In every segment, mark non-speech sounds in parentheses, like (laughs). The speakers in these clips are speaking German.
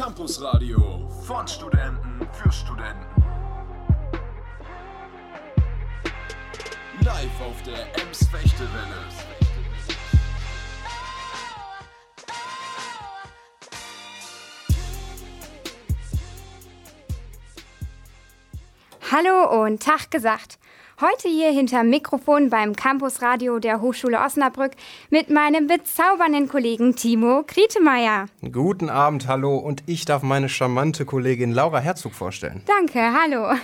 Campus Radio von Studenten für Studenten. Live auf der Ems Fechtewelle. Hallo und Tag gesagt. Heute hier hinter Mikrofon beim Campusradio der Hochschule Osnabrück mit meinem bezaubernden Kollegen Timo Krietemeyer. Guten Abend, hallo und ich darf meine charmante Kollegin Laura Herzog vorstellen. Danke, hallo.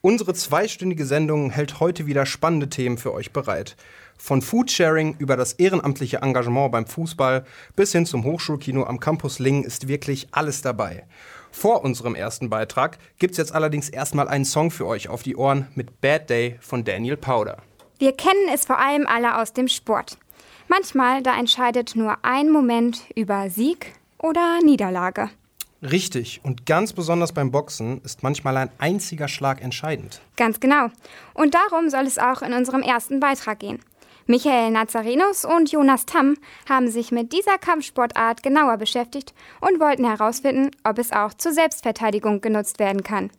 Unsere zweistündige Sendung hält heute wieder spannende Themen für euch bereit. Von Foodsharing über das ehrenamtliche Engagement beim Fußball bis hin zum Hochschulkino am Campus Lingen ist wirklich alles dabei. Vor unserem ersten Beitrag gibt's jetzt allerdings erstmal einen Song für euch auf die Ohren mit Bad Day von Daniel Powder. Wir kennen es vor allem alle aus dem Sport. Manchmal, da entscheidet nur ein Moment über Sieg oder Niederlage. Richtig, und ganz besonders beim Boxen ist manchmal ein einziger Schlag entscheidend. Ganz genau. Und darum soll es auch in unserem ersten Beitrag gehen. Michael Nazarenus und Jonas Tamm haben sich mit dieser Kampfsportart genauer beschäftigt und wollten herausfinden, ob es auch zur Selbstverteidigung genutzt werden kann.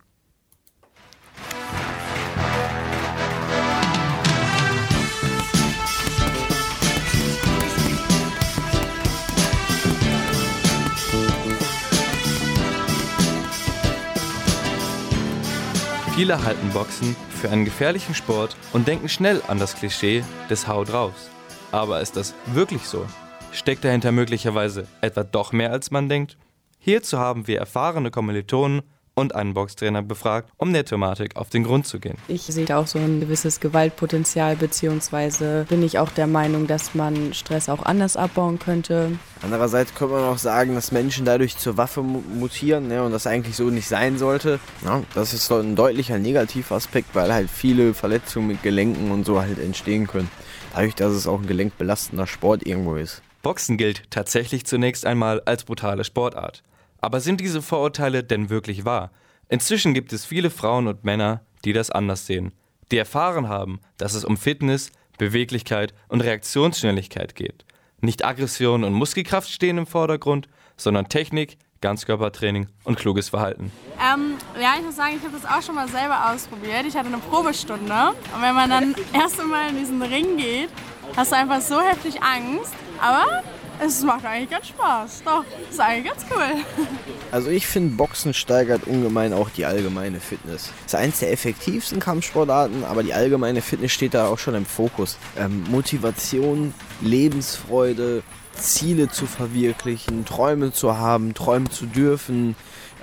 Viele halten Boxen für einen gefährlichen Sport und denken schnell an das Klischee des Haut raus. Aber ist das wirklich so? Steckt dahinter möglicherweise etwa doch mehr als man denkt? Hierzu haben wir erfahrene Kommilitonen und einen Boxtrainer befragt, um der Thematik auf den Grund zu gehen. Ich sehe da auch so ein gewisses Gewaltpotenzial, beziehungsweise bin ich auch der Meinung, dass man Stress auch anders abbauen könnte. Andererseits könnte man auch sagen, dass Menschen dadurch zur Waffe mutieren ne, und das eigentlich so nicht sein sollte. Ja, das ist so ein deutlicher Negativaspekt, weil halt viele Verletzungen mit Gelenken und so halt entstehen können. Dadurch, dass es auch ein gelenkbelastender Sport irgendwo ist. Boxen gilt tatsächlich zunächst einmal als brutale Sportart. Aber sind diese Vorurteile denn wirklich wahr? Inzwischen gibt es viele Frauen und Männer, die das anders sehen, die erfahren haben, dass es um Fitness, Beweglichkeit und Reaktionsschnelligkeit geht. Nicht Aggression und Muskelkraft stehen im Vordergrund, sondern Technik, Ganzkörpertraining und kluges Verhalten. Ähm, ja, ich muss sagen, ich habe das auch schon mal selber ausprobiert. Ich hatte eine Probestunde und wenn man dann (laughs) erst einmal in diesen Ring geht, hast du einfach so heftig Angst. Aber es macht eigentlich ganz Spaß. Doch, ist eigentlich ganz cool. (laughs) Also ich finde, Boxen steigert ungemein auch die allgemeine Fitness. Es ist eins der effektivsten Kampfsportarten, aber die allgemeine Fitness steht da auch schon im Fokus. Ähm, Motivation, Lebensfreude, Ziele zu verwirklichen, Träume zu haben, träumen zu dürfen,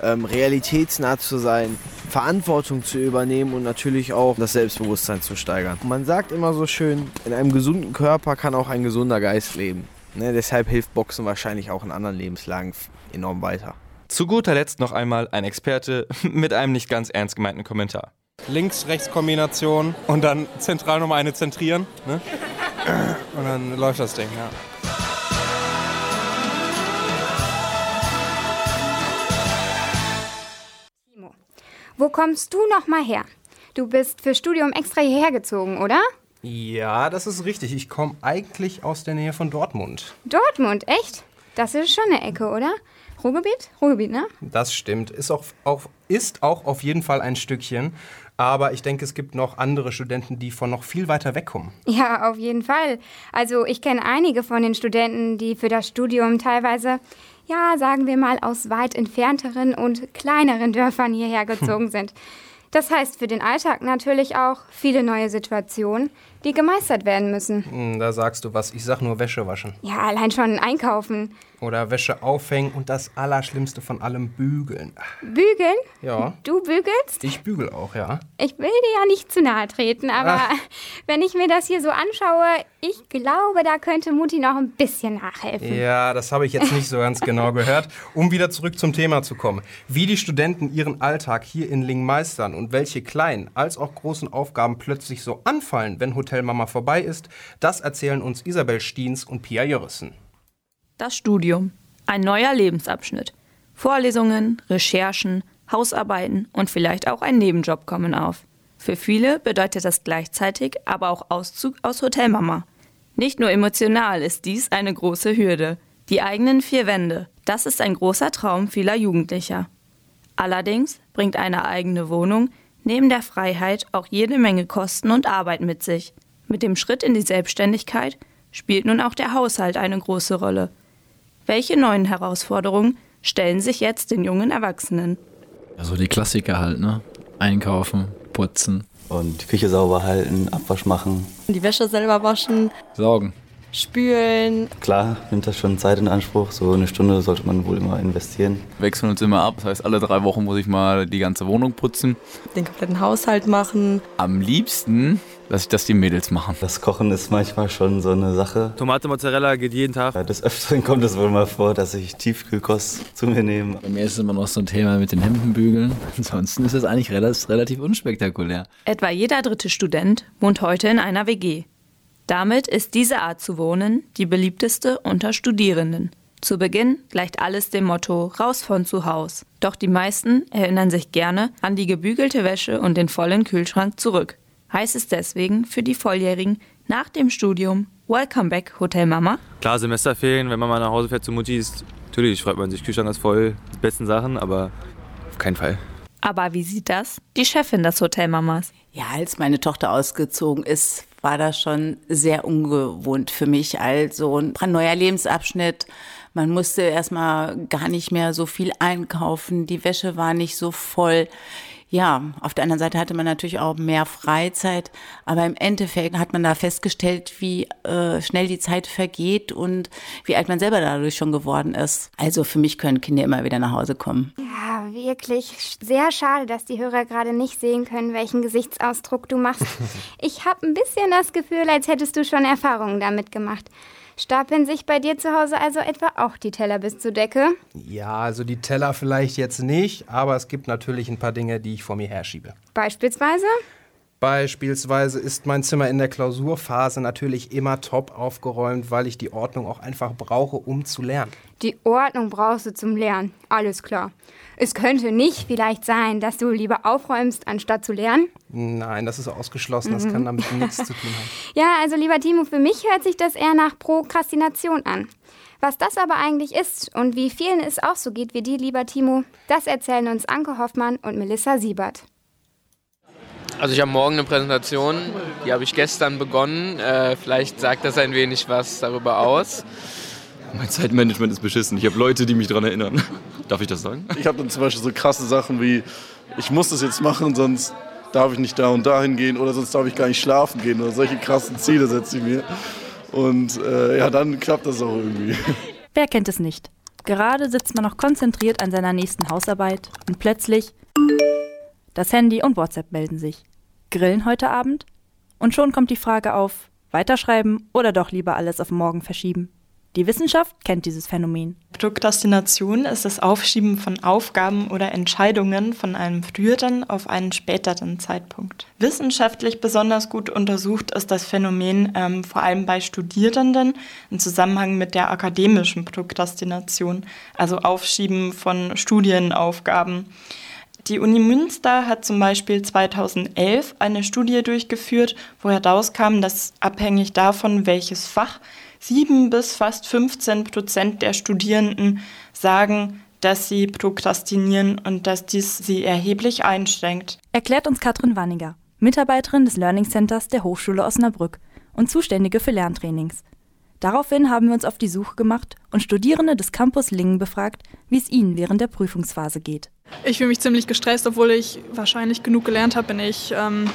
ähm, realitätsnah zu sein, Verantwortung zu übernehmen und natürlich auch das Selbstbewusstsein zu steigern. Man sagt immer so schön, in einem gesunden Körper kann auch ein gesunder Geist leben. Ne, deshalb hilft Boxen wahrscheinlich auch in anderen Lebenslagen enorm weiter. Zu guter Letzt noch einmal ein Experte (laughs) mit einem nicht ganz ernst gemeinten Kommentar. Links-Rechts-Kombination und dann zentral nochmal eine zentrieren. Ne? Und dann läuft das Ding, ja. Timo, wo kommst du noch mal her? Du bist für Studium extra hierher gezogen, oder? Ja, das ist richtig. Ich komme eigentlich aus der Nähe von Dortmund. Dortmund, echt? Das ist schon eine Ecke, oder? Ruhrgebiet? Ruhrgebiet, ne? Das stimmt. Ist auch, auch, ist auch auf jeden Fall ein Stückchen. Aber ich denke, es gibt noch andere Studenten, die von noch viel weiter wegkommen. Ja, auf jeden Fall. Also ich kenne einige von den Studenten, die für das Studium teilweise, ja, sagen wir mal, aus weit entfernteren und kleineren Dörfern hierher (laughs) gezogen sind. Das heißt für den Alltag natürlich auch viele neue Situationen, die gemeistert werden müssen. Hm, Da sagst du was. Ich sag nur Wäsche waschen. Ja, allein schon einkaufen. Oder Wäsche aufhängen und das Allerschlimmste von allem bügeln. Bügeln? Ja, Du bügelst? ich bügel auch, ja. Ich will dir ja nicht zu nahe treten, aber (laughs) wenn ich mir das hier so anschaue, ich glaube, da könnte Mutti noch ein bisschen nachhelfen. Ja, das habe ich jetzt nicht so ganz genau gehört. Um wieder zurück zum Thema zu kommen. Wie die Studenten ihren Alltag hier in Lingen meistern und welche kleinen als auch großen Aufgaben plötzlich so anfallen, wenn Hotelmama vorbei ist, das erzählen uns Isabel Stiens und Pia Jörissen. Das Studium. Ein neuer Lebensabschnitt. Vorlesungen, Recherchen, Hausarbeiten und vielleicht auch ein Nebenjob kommen auf. Für viele bedeutet das gleichzeitig aber auch Auszug aus Hotelmama. Nicht nur emotional ist dies eine große Hürde. Die eigenen vier Wände, Das ist ein großer Traum vieler Jugendlicher. Allerdings bringt eine eigene Wohnung neben der Freiheit auch jede Menge Kosten und Arbeit mit sich. Mit dem Schritt in die Selbstständigkeit spielt nun auch der Haushalt eine große Rolle. Welche neuen Herausforderungen stellen sich jetzt den jungen Erwachsenen? Also die Klassiker halt, ne? Einkaufen, putzen. Und die Küche sauber halten, Abwasch machen. Die Wäsche selber waschen. Saugen. Spülen. Klar, nimmt das schon Zeit in Anspruch. So eine Stunde sollte man wohl immer investieren. Wechseln uns immer ab. Das heißt, alle drei Wochen muss ich mal die ganze Wohnung putzen. Den kompletten Haushalt machen. Am liebsten lasse ich das die Mädels machen. Das Kochen ist manchmal schon so eine Sache. Tomate Mozzarella geht jeden Tag. Ja, des Öfteren kommt es wohl mal vor, dass ich Tiefkühlkost zu mir nehme. Bei mir ist es immer noch so ein Thema mit den Hemdenbügeln. (laughs) Ansonsten ist es eigentlich relativ, relativ unspektakulär. Etwa jeder dritte Student wohnt heute in einer WG. Damit ist diese Art zu wohnen die beliebteste unter Studierenden. Zu Beginn gleicht alles dem Motto raus von zu Haus. Doch die meisten erinnern sich gerne an die gebügelte Wäsche und den vollen Kühlschrank zurück. Heißt es deswegen für die Volljährigen nach dem Studium Welcome back Hotel Mama? Klar, Semesterferien, wenn man mal nach Hause fährt zu Mutti, ist natürlich freut man sich, Kühlschrank ist voll, die besten Sachen, aber auf keinen Fall. Aber wie sieht das die Chefin des Hotelmamas? Ja, als meine Tochter ausgezogen ist, war das schon sehr ungewohnt für mich. Also ein neuer Lebensabschnitt. Man musste erstmal gar nicht mehr so viel einkaufen. Die Wäsche war nicht so voll. Ja, auf der anderen Seite hatte man natürlich auch mehr Freizeit, aber im Endeffekt hat man da festgestellt, wie äh, schnell die Zeit vergeht und wie alt man selber dadurch schon geworden ist. Also für mich können Kinder immer wieder nach Hause kommen. Ja, wirklich sehr schade, dass die Hörer gerade nicht sehen können, welchen Gesichtsausdruck du machst. (laughs) Ich habe ein bisschen das Gefühl, als hättest du schon Erfahrungen damit gemacht. Stapeln sich bei dir zu Hause also etwa auch die Teller bis zur Decke? Ja, also die Teller vielleicht jetzt nicht, aber es gibt natürlich ein paar Dinge, die ich vor mir herschiebe. Beispielsweise? Beispielsweise ist mein Zimmer in der Klausurphase natürlich immer top aufgeräumt, weil ich die Ordnung auch einfach brauche, um zu lernen. Die Ordnung brauchst du zum Lernen, alles klar. Es könnte nicht vielleicht sein, dass du lieber aufräumst, anstatt zu lernen? Nein, das ist ausgeschlossen, das Mhm. kann damit (laughs) nichts zu tun haben. Ja, also lieber Timo, für mich hört sich das eher nach Prokrastination an. Was das aber eigentlich ist und wie vielen es auch so geht wie dir, lieber Timo, das erzählen uns Anke Hoffmann und Melissa Siebert. Also ich habe morgen eine Präsentation, die habe ich gestern begonnen. Äh, vielleicht sagt das ein wenig was darüber aus. Mein Zeitmanagement ist beschissen. Ich habe Leute, die mich daran erinnern. (laughs) Darf ich das sagen? Ich habe dann zum Beispiel so krasse Sachen wie, ich muss das jetzt machen, sonst darf ich nicht da und dahin gehen oder sonst darf ich gar nicht schlafen gehen oder solche krassen Ziele setze ich mir. Und äh, ja, dann klappt das auch irgendwie. (laughs) Wer kennt es nicht? Gerade sitzt man noch konzentriert an seiner nächsten Hausarbeit und plötzlich das Handy und WhatsApp melden sich. Grillen heute Abend? Und schon kommt die Frage auf, weiterschreiben oder doch lieber alles auf morgen verschieben. Die Wissenschaft kennt dieses Phänomen. Prokrastination ist das Aufschieben von Aufgaben oder Entscheidungen von einem früheren auf einen späteren Zeitpunkt. Wissenschaftlich besonders gut untersucht ist das Phänomen ähm, vor allem bei Studierenden im Zusammenhang mit der akademischen Prokrastination, also Aufschieben von Studienaufgaben. Die Uni Münster hat zum Beispiel 2011 eine Studie durchgeführt, wo herauskam, dass abhängig davon, welches Fach, 7 bis fast 15 Prozent der Studierenden sagen, dass sie prokrastinieren und dass dies sie erheblich einschränkt. Erklärt uns Katrin Wanniger, Mitarbeiterin des Learning Centers der Hochschule Osnabrück und Zuständige für Lerntrainings. Daraufhin haben wir uns auf die Suche gemacht und Studierende des Campus Lingen befragt, wie es ihnen während der Prüfungsphase geht. Ich fühle mich ziemlich gestresst, obwohl ich wahrscheinlich genug gelernt habe, bin ich ähm,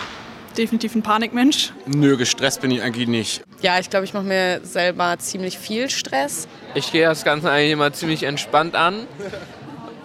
definitiv ein Panikmensch. Nö, gestresst bin ich eigentlich nicht. Ja, ich glaube, ich mache mir selber ziemlich viel Stress. Ich gehe das Ganze eigentlich immer ziemlich entspannt an.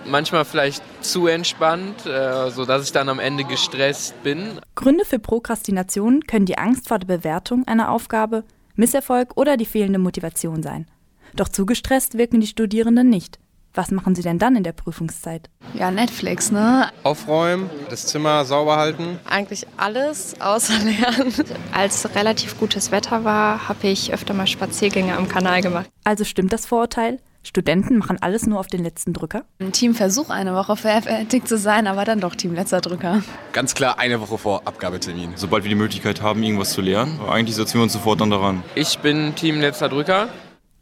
Manchmal vielleicht zu entspannt, äh, sodass ich dann am Ende gestresst bin. Gründe für Prokrastination können die Angst vor der Bewertung einer Aufgabe, Misserfolg oder die fehlende Motivation sein. Doch zu gestresst wirken die Studierenden nicht. Was machen sie denn dann in der Prüfungszeit? Ja, Netflix, ne? Aufräumen, das Zimmer sauber halten. Eigentlich alles außer (laughs) Lernen. Als relativ gutes Wetter war, habe ich öfter mal Spaziergänge am Kanal gemacht. Also stimmt das Vorurteil? Studenten machen alles nur auf den letzten Drücker? Ein Team versucht eine Woche fertig zu sein, aber dann doch Team letzter Drücker. Ganz klar eine Woche vor Abgabetermin. Sobald wir die Möglichkeit haben, irgendwas zu lernen, eigentlich setzen wir uns sofort dann daran. Ich bin Team letzter Drücker.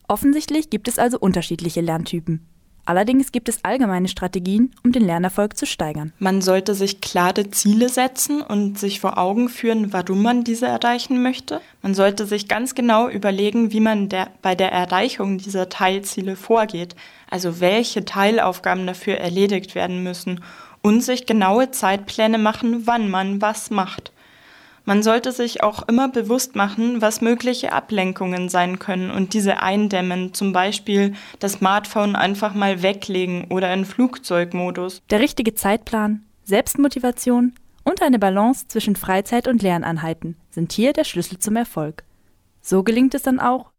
Offensichtlich gibt es also unterschiedliche Lerntypen. Allerdings gibt es allgemeine Strategien, um den Lernerfolg zu steigern. Man sollte sich klare Ziele setzen und sich vor Augen führen, warum man diese erreichen möchte. Man sollte sich ganz genau überlegen, wie man der, bei der Erreichung dieser Teilziele vorgeht, also welche Teilaufgaben dafür erledigt werden müssen und sich genaue Zeitpläne machen, wann man was macht. Man sollte sich auch immer bewusst machen, was mögliche Ablenkungen sein können und diese eindämmen, zum Beispiel das Smartphone einfach mal weglegen oder in Flugzeugmodus. Der richtige Zeitplan, Selbstmotivation und eine Balance zwischen Freizeit und Lerneinheiten sind hier der Schlüssel zum Erfolg. So gelingt es dann auch,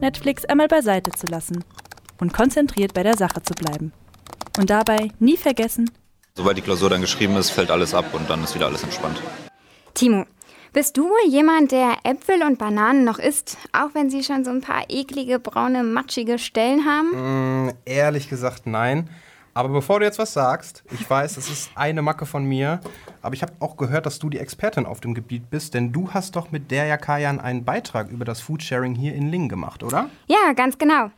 Netflix einmal beiseite zu lassen und konzentriert bei der Sache zu bleiben. Und dabei nie vergessen, Sobald die Klausur dann geschrieben ist, fällt alles ab und dann ist wieder alles entspannt. Timo, bist du jemand, der Äpfel und Bananen noch isst, auch wenn sie schon so ein paar eklige, braune, matschige Stellen haben? Mm, ehrlich gesagt, nein. Aber bevor du jetzt was sagst, ich weiß, es ist eine Macke von mir, aber ich habe auch gehört, dass du die Expertin auf dem Gebiet bist, denn du hast doch mit der Kajan einen Beitrag über das Foodsharing hier in Lingen gemacht, oder? Ja, ganz genau.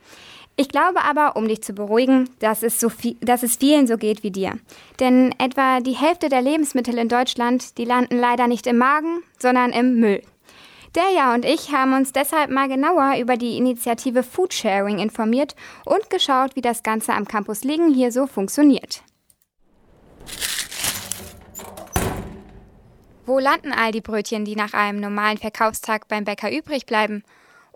Ich glaube aber, um dich zu beruhigen, dass es, so viel, dass es vielen so geht wie dir. Denn etwa die Hälfte der Lebensmittel in Deutschland, die landen leider nicht im Magen, sondern im Müll. Derja und ich haben uns deshalb mal genauer über die Initiative Foodsharing informiert und geschaut, wie das Ganze am Campus Lingen hier so funktioniert. Wo landen all die Brötchen, die nach einem normalen Verkaufstag beim Bäcker übrig bleiben?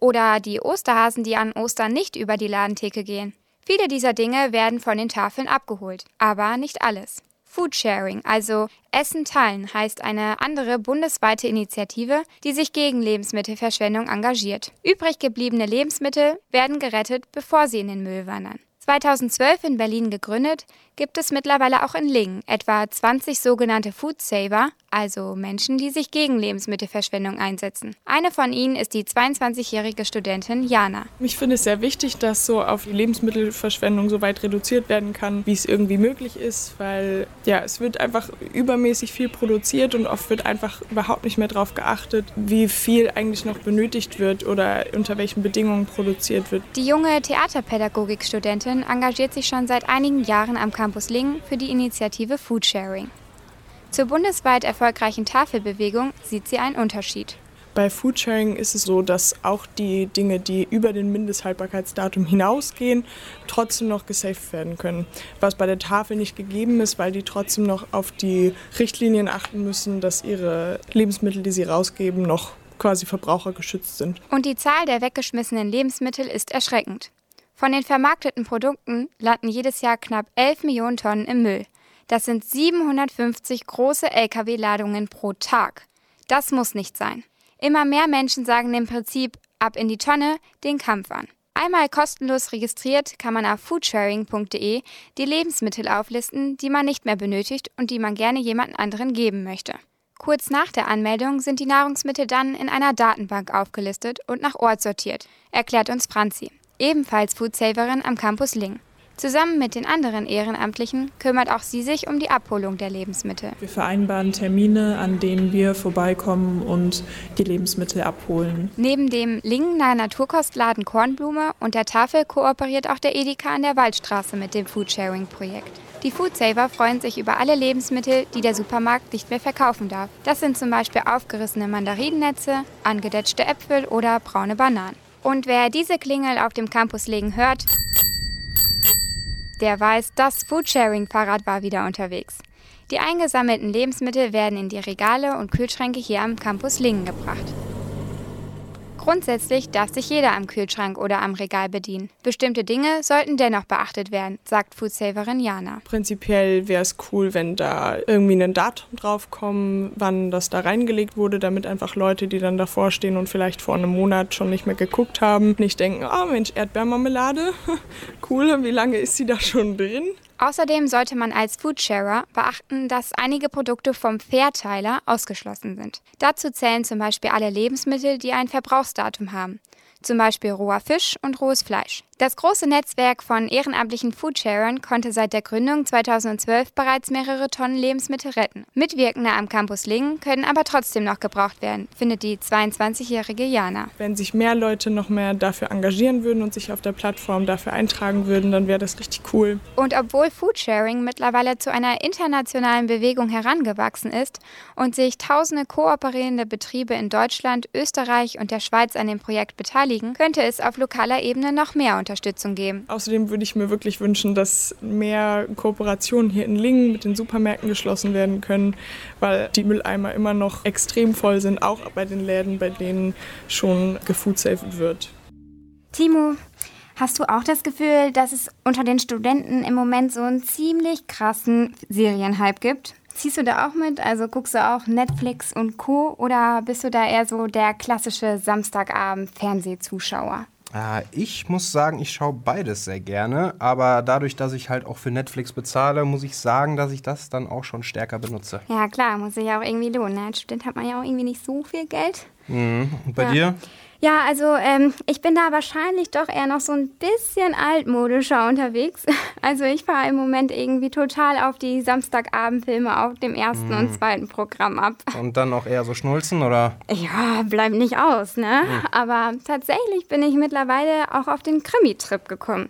Oder die Osterhasen, die an Ostern nicht über die Ladentheke gehen. Viele dieser Dinge werden von den Tafeln abgeholt, aber nicht alles. Foodsharing, also Essen teilen, heißt eine andere bundesweite Initiative, die sich gegen Lebensmittelverschwendung engagiert. Übrig gebliebene Lebensmittel werden gerettet, bevor sie in den Müll wandern. 2012 in Berlin gegründet, gibt es mittlerweile auch in Lingen etwa 20 sogenannte Food Saver, also Menschen, die sich gegen Lebensmittelverschwendung einsetzen. Eine von ihnen ist die 22-jährige Studentin Jana. Ich finde es sehr wichtig, dass so auf die Lebensmittelverschwendung so weit reduziert werden kann, wie es irgendwie möglich ist, weil ja, es wird einfach übermäßig viel produziert und oft wird einfach überhaupt nicht mehr darauf geachtet, wie viel eigentlich noch benötigt wird oder unter welchen Bedingungen produziert wird. Die junge Theaterpädagogikstudentin engagiert sich schon seit einigen Jahren am Campus Lingen für die Initiative Foodsharing. Zur bundesweit erfolgreichen Tafelbewegung sieht sie einen Unterschied. Bei Foodsharing ist es so, dass auch die Dinge, die über den Mindesthaltbarkeitsdatum hinausgehen, trotzdem noch gesaved werden können. Was bei der Tafel nicht gegeben ist, weil die trotzdem noch auf die Richtlinien achten müssen, dass ihre Lebensmittel, die sie rausgeben, noch quasi verbrauchergeschützt sind. Und die Zahl der weggeschmissenen Lebensmittel ist erschreckend. Von den vermarkteten Produkten landen jedes Jahr knapp 11 Millionen Tonnen im Müll. Das sind 750 große Lkw-Ladungen pro Tag. Das muss nicht sein. Immer mehr Menschen sagen im Prinzip ab in die Tonne den Kampf an. Einmal kostenlos registriert kann man auf foodsharing.de die Lebensmittel auflisten, die man nicht mehr benötigt und die man gerne jemand anderen geben möchte. Kurz nach der Anmeldung sind die Nahrungsmittel dann in einer Datenbank aufgelistet und nach Ort sortiert, erklärt uns Franzi, ebenfalls Foodsaverin am Campus Ling. Zusammen mit den anderen Ehrenamtlichen kümmert auch sie sich um die Abholung der Lebensmittel. Wir vereinbaren Termine, an denen wir vorbeikommen und die Lebensmittel abholen. Neben dem Lingener Naturkostladen Kornblume und der Tafel kooperiert auch der Edeka an der Waldstraße mit dem Foodsharing-Projekt. Die Foodsaver freuen sich über alle Lebensmittel, die der Supermarkt nicht mehr verkaufen darf. Das sind zum Beispiel aufgerissene Mandarinennetze, angedetschte Äpfel oder braune Bananen. Und wer diese Klingel auf dem Campus legen hört, der weiß, das Foodsharing-Fahrrad war wieder unterwegs. Die eingesammelten Lebensmittel werden in die Regale und Kühlschränke hier am Campus Lingen gebracht. Grundsätzlich darf sich jeder am Kühlschrank oder am Regal bedienen. Bestimmte Dinge sollten dennoch beachtet werden, sagt Foodsaverin Jana. Prinzipiell wäre es cool, wenn da irgendwie ein Datum draufkommt, wann das da reingelegt wurde, damit einfach Leute, die dann davor stehen und vielleicht vor einem Monat schon nicht mehr geguckt haben, nicht denken, oh Mensch, Erdbeermarmelade, (laughs) cool, wie lange ist sie da schon drin? Außerdem sollte man als Foodsharer beachten, dass einige Produkte vom Fairteiler ausgeschlossen sind. Dazu zählen zum Beispiel alle Lebensmittel, die ein Verbrauchsdatum haben. Zum Beispiel roher Fisch und rohes Fleisch. Das große Netzwerk von ehrenamtlichen Foodsharern konnte seit der Gründung 2012 bereits mehrere Tonnen Lebensmittel retten. Mitwirkende am Campus Lingen können aber trotzdem noch gebraucht werden, findet die 22-jährige Jana. Wenn sich mehr Leute noch mehr dafür engagieren würden und sich auf der Plattform dafür eintragen würden, dann wäre das richtig cool. Und obwohl Foodsharing mittlerweile zu einer internationalen Bewegung herangewachsen ist und sich tausende kooperierende Betriebe in Deutschland, Österreich und der Schweiz an dem Projekt beteiligen, könnte es auf lokaler Ebene noch mehr Unterstützung geben. Außerdem würde ich mir wirklich wünschen, dass mehr Kooperationen hier in Lingen mit den Supermärkten geschlossen werden können, weil die Mülleimer immer noch extrem voll sind, auch bei den Läden, bei denen schon gefoodsaved wird. Timo, hast du auch das Gefühl, dass es unter den Studenten im Moment so einen ziemlich krassen Serienhype gibt? Ziehst du da auch mit? Also guckst du auch Netflix und Co. Oder bist du da eher so der klassische Samstagabend-Fernsehzuschauer? Äh, ich muss sagen, ich schaue beides sehr gerne, aber dadurch, dass ich halt auch für Netflix bezahle, muss ich sagen, dass ich das dann auch schon stärker benutze. Ja, klar, muss sich ja auch irgendwie lohnen. Ne? Als Student hat man ja auch irgendwie nicht so viel Geld. Mhm. Und bei Ja. dir? Ja, also ähm, ich bin da wahrscheinlich doch eher noch so ein bisschen altmodischer unterwegs. (laughs) Also ich fahre im Moment irgendwie total auf die Samstagabendfilme auf dem ersten und Mhm. zweiten Programm ab. Und dann auch eher so schnulzen, oder? Ja, bleibt nicht aus, ne? Hm. Aber tatsächlich bin ich mittlerweile auch auf den Krimi-Trip gekommen.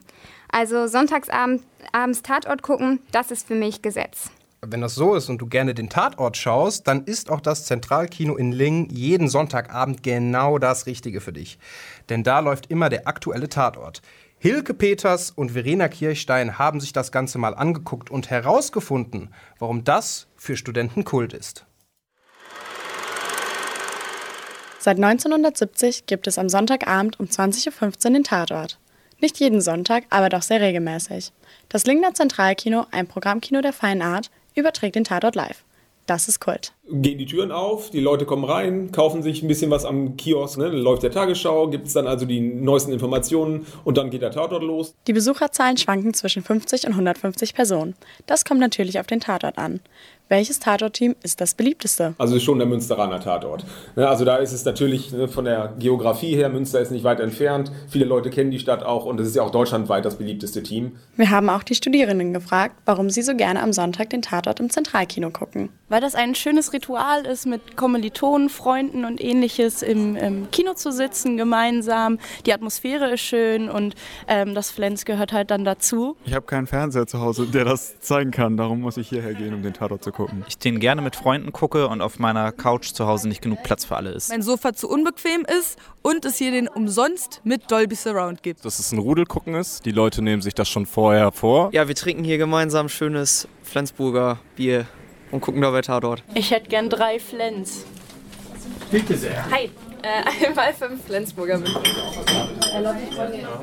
Also sonntagsabend abends Tatort gucken, das ist für mich Gesetz. Wenn das so ist und du gerne den Tatort schaust, dann ist auch das Zentralkino in Lingen jeden Sonntagabend genau das Richtige für dich. Denn da läuft immer der aktuelle Tatort. Hilke Peters und Verena Kirchstein haben sich das Ganze mal angeguckt und herausgefunden, warum das für Studenten Kult ist. Seit 1970 gibt es am Sonntagabend um 20.15 Uhr den Tatort. Nicht jeden Sonntag, aber doch sehr regelmäßig. Das Lingner Zentralkino, ein Programmkino der feinen Art, überträgt den Tatort live. Das ist Kult. Gehen die Türen auf, die Leute kommen rein, kaufen sich ein bisschen was am Kiosk, ne? dann läuft der Tagesschau, gibt es dann also die neuesten Informationen und dann geht der Tatort los. Die Besucherzahlen schwanken zwischen 50 und 150 Personen. Das kommt natürlich auf den Tatort an. Welches Tatortteam ist das beliebteste? Also ist schon der Münsteraner Tatort. Ne? Also da ist es natürlich ne, von der Geografie her, Münster ist nicht weit entfernt, viele Leute kennen die Stadt auch und es ist ja auch deutschlandweit das beliebteste Team. Wir haben auch die Studierenden gefragt, warum sie so gerne am Sonntag den Tatort im Zentralkino gucken. Weil das ein schönes Ritual ist, mit Kommilitonen, Freunden und ähnliches im, im Kino zu sitzen, gemeinsam. Die Atmosphäre ist schön und ähm, das Flens gehört halt dann dazu. Ich habe keinen Fernseher zu Hause, der das zeigen kann. Darum muss ich hierher gehen, um den Tatort zu gucken. Ich den gerne mit Freunden gucke und auf meiner Couch zu Hause nicht genug Platz für alle ist. mein Sofa zu unbequem ist und es hier den umsonst mit Dolby Surround gibt. Dass es ein Rudelgucken ist. Die Leute nehmen sich das schon vorher vor. Ja, wir trinken hier gemeinsam schönes Flensburger Bier und gucken dabei Tatort. Ich hätte gern drei Flens. Bitte sehr. Hi. Äh, einmal fünf Flensburger mit.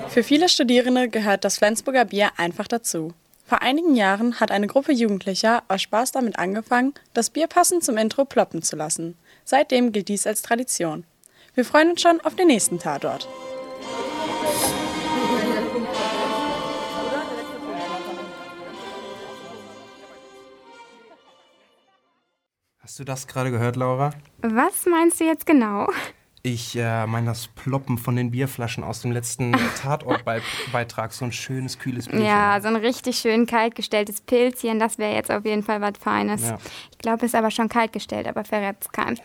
Für viele Studierende gehört das Flensburger Bier einfach dazu. Vor einigen Jahren hat eine Gruppe Jugendlicher aus Spaß damit angefangen, das Bier passend zum Intro ploppen zu lassen. Seitdem gilt dies als Tradition. Wir freuen uns schon auf den nächsten Tatort. Hast du das gerade gehört, Laura? Was meinst du jetzt genau? Ich äh, meine das Ploppen von den Bierflaschen aus dem letzten (laughs) Tatortbeitrag. So ein schönes, kühles Bierchen. Ja, so ein richtig schön kaltgestelltes Pilzchen, das wäre jetzt auf jeden Fall was Feines. Ja. Ich glaube, es ist aber schon kaltgestellt, aber verrät es keinem.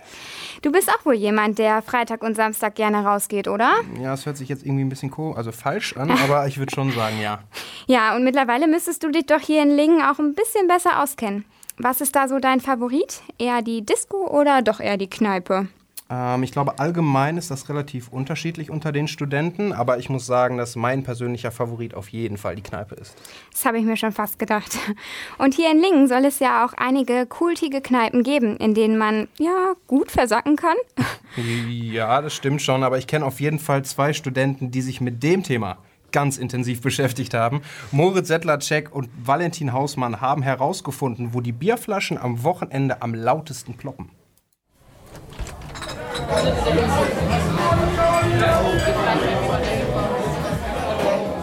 Du bist auch wohl jemand, der Freitag und Samstag gerne rausgeht, oder? Ja, es hört sich jetzt irgendwie ein bisschen ko also falsch an, aber ich würde schon sagen, ja. (laughs) Ja, und mittlerweile müsstest du dich doch hier in Lingen auch ein bisschen besser auskennen. Was ist da so dein Favorit? Eher die Disco oder doch eher die Kneipe? Ähm, ich glaube, allgemein ist das relativ unterschiedlich unter den Studenten, aber ich muss sagen, dass mein persönlicher Favorit auf jeden Fall die Kneipe ist. Das habe ich mir schon fast gedacht. Und hier in Lingen soll es ja auch einige kultige Kneipen geben, in denen man ja gut versacken kann. Ja, das stimmt schon, aber ich kenne auf jeden Fall zwei Studenten, die sich mit dem Thema ganz intensiv (laughs) beschäftigt haben. Moritz Settlercheck und Valentin Hausmann haben herausgefunden, wo die Bierflaschen am Wochenende am lautesten ploppen.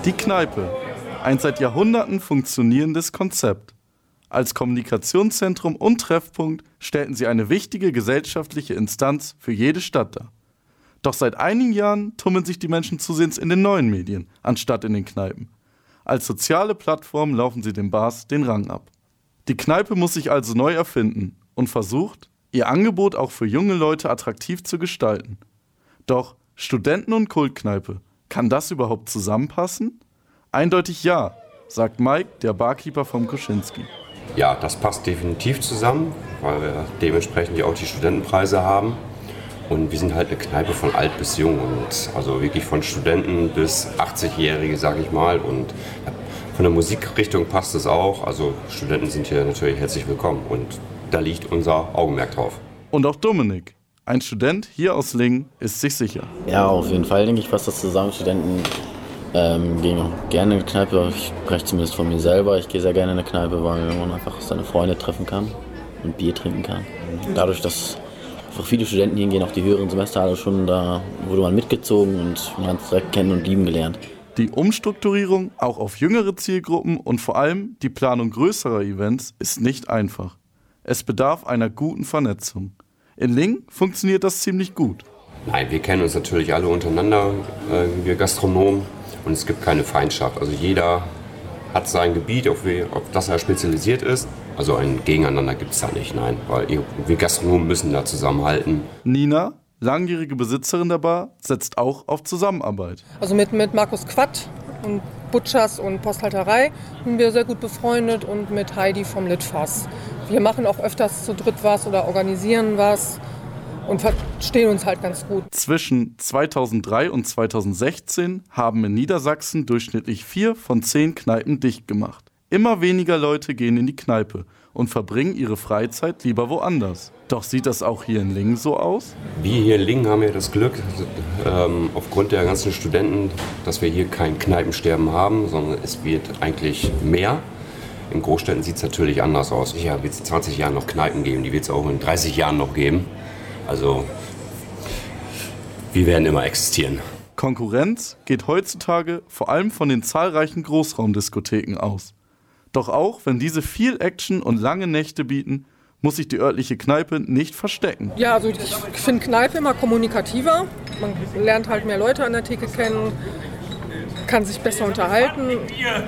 Die Kneipe. Ein seit Jahrhunderten funktionierendes Konzept. Als Kommunikationszentrum und Treffpunkt stellten sie eine wichtige gesellschaftliche Instanz für jede Stadt dar. Doch seit einigen Jahren tummeln sich die Menschen zusehends in den neuen Medien, anstatt in den Kneipen. Als soziale Plattform laufen sie den Bars den Rang ab. Die Kneipe muss sich also neu erfinden und versucht, ihr Angebot auch für junge Leute attraktiv zu gestalten. Doch Studenten und Kultkneipe, kann das überhaupt zusammenpassen? Eindeutig ja, sagt Mike, der Barkeeper vom Koschinski. Ja, das passt definitiv zusammen, weil wir dementsprechend ja auch die Studentenpreise haben. Und wir sind halt eine Kneipe von alt bis jung und also wirklich von Studenten bis 80-Jährige, sag ich mal. Und von der Musikrichtung passt es auch. Also Studenten sind hier natürlich herzlich willkommen und da liegt unser Augenmerk drauf. Und auch Dominik, ein Student hier aus Lingen, ist sich sicher. Ja, auf jeden Fall denke ich, passt das zusammen. Studenten ähm, gehen auch gerne in die Kneipe. Ich spreche zumindest von mir selber. Ich gehe sehr gerne in eine Kneipe, weil man einfach seine Freunde treffen kann und Bier trinken kann. Dadurch, dass einfach viele Studenten hingehen, auch die höheren Semester alle schon, da wurde man mitgezogen und man hat es direkt kennen und lieben gelernt. Die Umstrukturierung auch auf jüngere Zielgruppen und vor allem die Planung größerer Events ist nicht einfach. Es bedarf einer guten Vernetzung. In Ling funktioniert das ziemlich gut. Nein, wir kennen uns natürlich alle untereinander, äh, wir Gastronomen, und es gibt keine Feindschaft. Also jeder hat sein Gebiet, auf, wie, auf das er spezialisiert ist. Also ein Gegeneinander gibt es da nicht, nein, weil wir Gastronomen müssen da zusammenhalten. Nina, langjährige Besitzerin der Bar, setzt auch auf Zusammenarbeit. Also mit, mit Markus Quatt und Butchers und Posthalterei sind wir sehr gut befreundet und mit Heidi vom Litfass. Wir machen auch öfters zu dritt was oder organisieren was und verstehen uns halt ganz gut. Zwischen 2003 und 2016 haben in Niedersachsen durchschnittlich vier von zehn Kneipen dicht gemacht. Immer weniger Leute gehen in die Kneipe und verbringen ihre Freizeit lieber woanders. Doch sieht das auch hier in Lingen so aus? Wir hier in Lingen haben ja das Glück, ähm, aufgrund der ganzen Studenten, dass wir hier kein Kneipensterben haben, sondern es wird eigentlich mehr. In Großstädten sieht es natürlich anders aus. Ja, wird es in 20 Jahren noch Kneipen geben, die wird es auch in 30 Jahren noch geben. Also wir werden immer existieren. Konkurrenz geht heutzutage vor allem von den zahlreichen Großraumdiskotheken aus. Doch auch wenn diese viel Action und lange Nächte bieten, muss sich die örtliche Kneipe nicht verstecken. Ja, also ich finde Kneipe immer kommunikativer. Man lernt halt mehr Leute an der Theke kennen, kann sich besser unterhalten.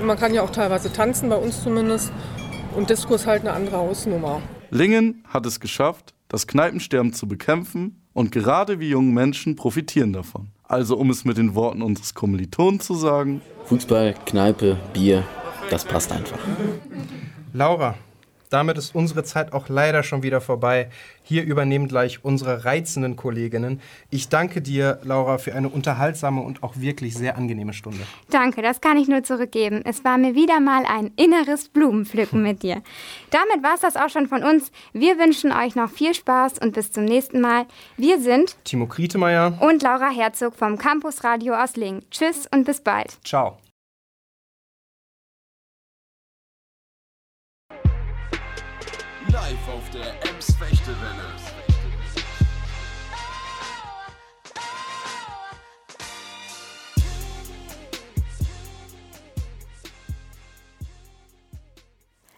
Man kann ja auch teilweise tanzen, bei uns zumindest. Und Disco ist halt eine andere Hausnummer. Lingen hat es geschafft, das Kneipensterben zu bekämpfen und gerade wie junge Menschen profitieren davon. Also um es mit den Worten unseres Kommilitonen zu sagen. Fußball, Kneipe, Bier, das passt einfach. Laura, damit ist unsere Zeit auch leider schon wieder vorbei. Hier übernehmen gleich unsere reizenden Kolleginnen. Ich danke dir, Laura, für eine unterhaltsame und auch wirklich sehr angenehme Stunde. Danke, das kann ich nur zurückgeben. Es war mir wieder mal ein inneres Blumenpflücken (laughs) mit dir. Damit war es das auch schon von uns. Wir wünschen euch noch viel Spaß und bis zum nächsten Mal. Wir sind Timo Krietemeyer und Laura Herzog vom Campus Radio aus Lingen. Tschüss und bis bald. Ciao. Live auf der Ems Fechtewelle.